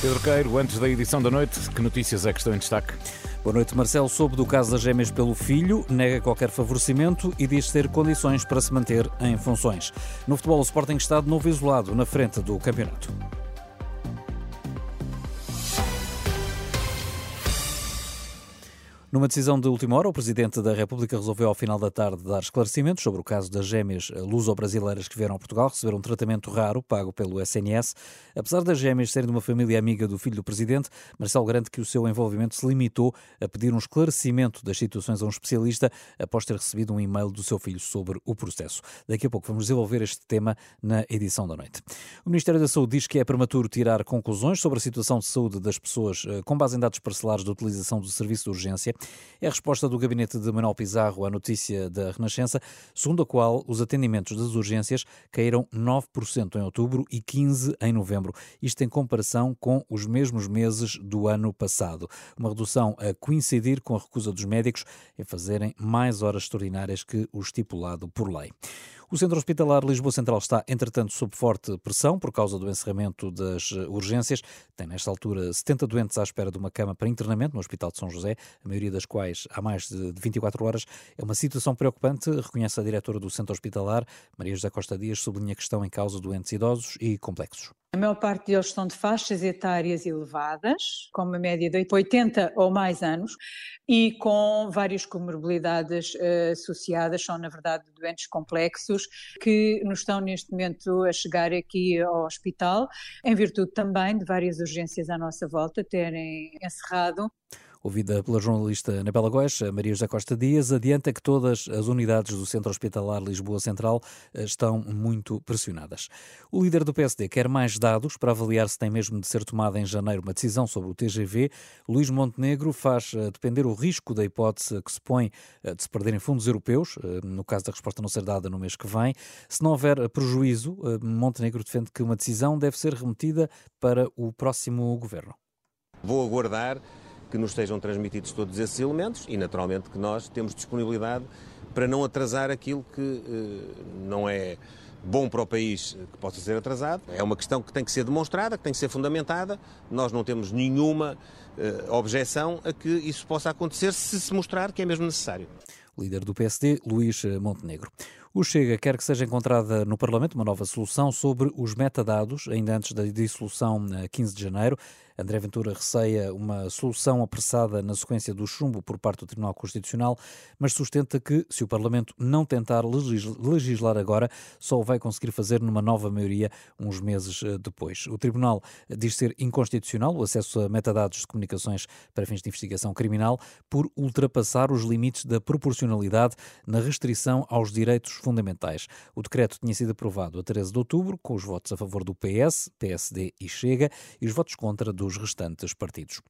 Pedro Queiro, antes da edição da noite, que notícias é que estão em destaque? Boa noite, Marcelo. Soube do caso das gêmeas pelo filho, nega qualquer favorecimento e diz ter condições para se manter em funções. No futebol, o Sporting está de novo isolado na frente do campeonato. Numa decisão de última hora, o Presidente da República resolveu ao final da tarde dar esclarecimentos sobre o caso das gêmeas luso-brasileiras que vieram a Portugal receber um tratamento raro pago pelo SNS. Apesar das gêmeas serem de uma família amiga do filho do Presidente, Marcelo garante que o seu envolvimento se limitou a pedir um esclarecimento das situações a um especialista após ter recebido um e-mail do seu filho sobre o processo. Daqui a pouco vamos desenvolver este tema na edição da noite. O Ministério da Saúde diz que é prematuro tirar conclusões sobre a situação de saúde das pessoas eh, com base em dados parcelares de utilização do serviço de urgência. É a resposta do gabinete de Manuel Pizarro à notícia da Renascença, segundo a qual os atendimentos das urgências caíram 9% em outubro e 15% em novembro. Isto em comparação com os mesmos meses do ano passado. Uma redução a coincidir com a recusa dos médicos em fazerem mais horas extraordinárias que o estipulado por lei. O Centro Hospitalar Lisboa Central está, entretanto, sob forte pressão por causa do encerramento das urgências. Tem, nesta altura, 70 doentes à espera de uma cama para internamento no Hospital de São José, a maioria das quais há mais de 24 horas. É uma situação preocupante, reconhece a diretora do Centro Hospitalar, Maria José Costa Dias, sublinha que estão em causa doentes idosos e complexos. A maior parte deles estão de faixas etárias elevadas, com uma média de 80 ou mais anos, e com várias comorbilidades uh, associadas, são na verdade doentes complexos, que nos estão neste momento a chegar aqui ao hospital, em virtude também de várias urgências à nossa volta terem encerrado. Ouvida pela jornalista Anabela Góes, Maria José Costa Dias adianta que todas as unidades do Centro Hospitalar Lisboa Central eh, estão muito pressionadas. O líder do PSD quer mais dados para avaliar se tem mesmo de ser tomada em janeiro uma decisão sobre o TGV. Luís Montenegro faz eh, depender o risco da hipótese que se põe eh, de se perderem fundos europeus, no caso da resposta não ser dada no mês que vem. Se não houver prejuízo, Montenegro defende que uma decisão deve ser remetida para o próximo governo. Vou aguardar que nos sejam transmitidos todos esses elementos e, naturalmente, que nós temos disponibilidade para não atrasar aquilo que eh, não é bom para o país que possa ser atrasado. É uma questão que tem que ser demonstrada, que tem que ser fundamentada. Nós não temos nenhuma eh, objeção a que isso possa acontecer se se mostrar que é mesmo necessário. Líder do PSD, Luís Montenegro. O Chega quer que seja encontrada no Parlamento uma nova solução sobre os metadados, ainda antes da dissolução, a 15 de janeiro. André Ventura receia uma solução apressada na sequência do chumbo por parte do Tribunal Constitucional, mas sustenta que, se o Parlamento não tentar legislar agora, só o vai conseguir fazer numa nova maioria uns meses eh, depois. O Tribunal diz ser inconstitucional o acesso a metadados de comunicações para fins de investigação criminal por ultrapassar os limites da proporcionalidade na restrição aos direitos fundamentais. O decreto tinha sido aprovado a 13 de outubro, com os votos a favor do PS, PSD e Chega, e os votos contra dos restantes partidos.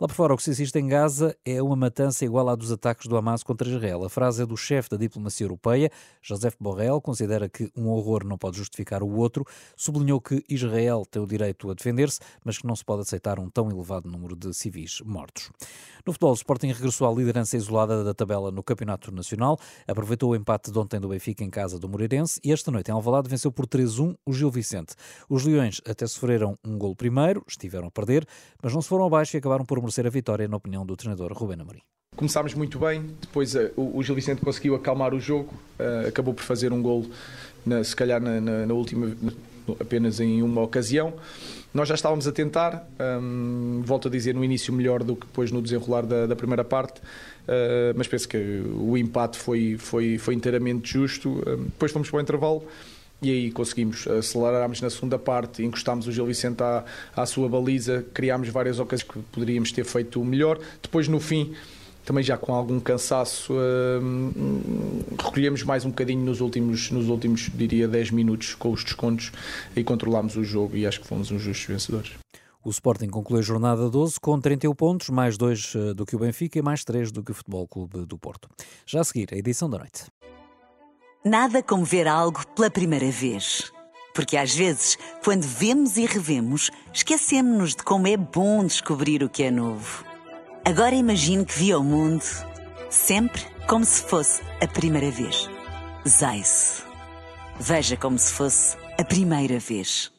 Lá por fora, o que se assiste em Gaza é uma matança igual à dos ataques do Hamas contra Israel. A frase é do chefe da diplomacia europeia, Joseph Borrell, considera que um horror não pode justificar o outro, sublinhou que Israel tem o direito a defender-se, mas que não se pode aceitar um tão elevado número de civis mortos. No futebol, o Sporting regressou à liderança isolada da tabela no Campeonato Nacional, aproveitou o empate de ontem do Benfica em casa do Moreirense e esta noite em Alvalade venceu por 3-1 o Gil Vicente. Os Leões até sofreram um gol primeiro, estiveram a perder, mas não se foram abaixo e acabaram por merecer a vitória, na opinião do treinador Rubén Amorim. Começámos muito bem, depois uh, o, Gil Vicente conseguiu acalmar o jogo, uh, acabou por fazer um gol, na, se calhar na, na, na última, apenas em uma ocasião. Nós já estávamos a tentar, um, volto a dizer, no início melhor do que depois no desenrolar da, da primeira parte, mas penso que o empate foi, foi, foi inteiramente justo. Um, depois fomos para o intervalo e aí conseguimos, acelerarmos na segunda parte, encostámos o Gil Vicente à, à sua baliza, criámos várias ocasiões que poderíamos ter feito melhor. Depois, no fim, também já com algum cansaço, uh, recolhemos mais um bocadinho nos últimos, nos últimos, diria, 10 minutos com os descontos e controlámos o jogo e acho que fomos uns justos vencedores. O Sporting conclui a jornada 12 com 31 pontos, mais 2 eh, do que o Benfica e mais 3 do que o Futebol Clube do Porto. Já a seguir, a edição da noite. Nada como ver algo pela primeira vez. Porque às vezes, quando vemos e revemos, esquecemos-nos de como é bom descobrir o que é novo. Agora imagine que viu o mundo sempre como se fosse a primeira vez. Zais. Veja como se fosse a primeira vez.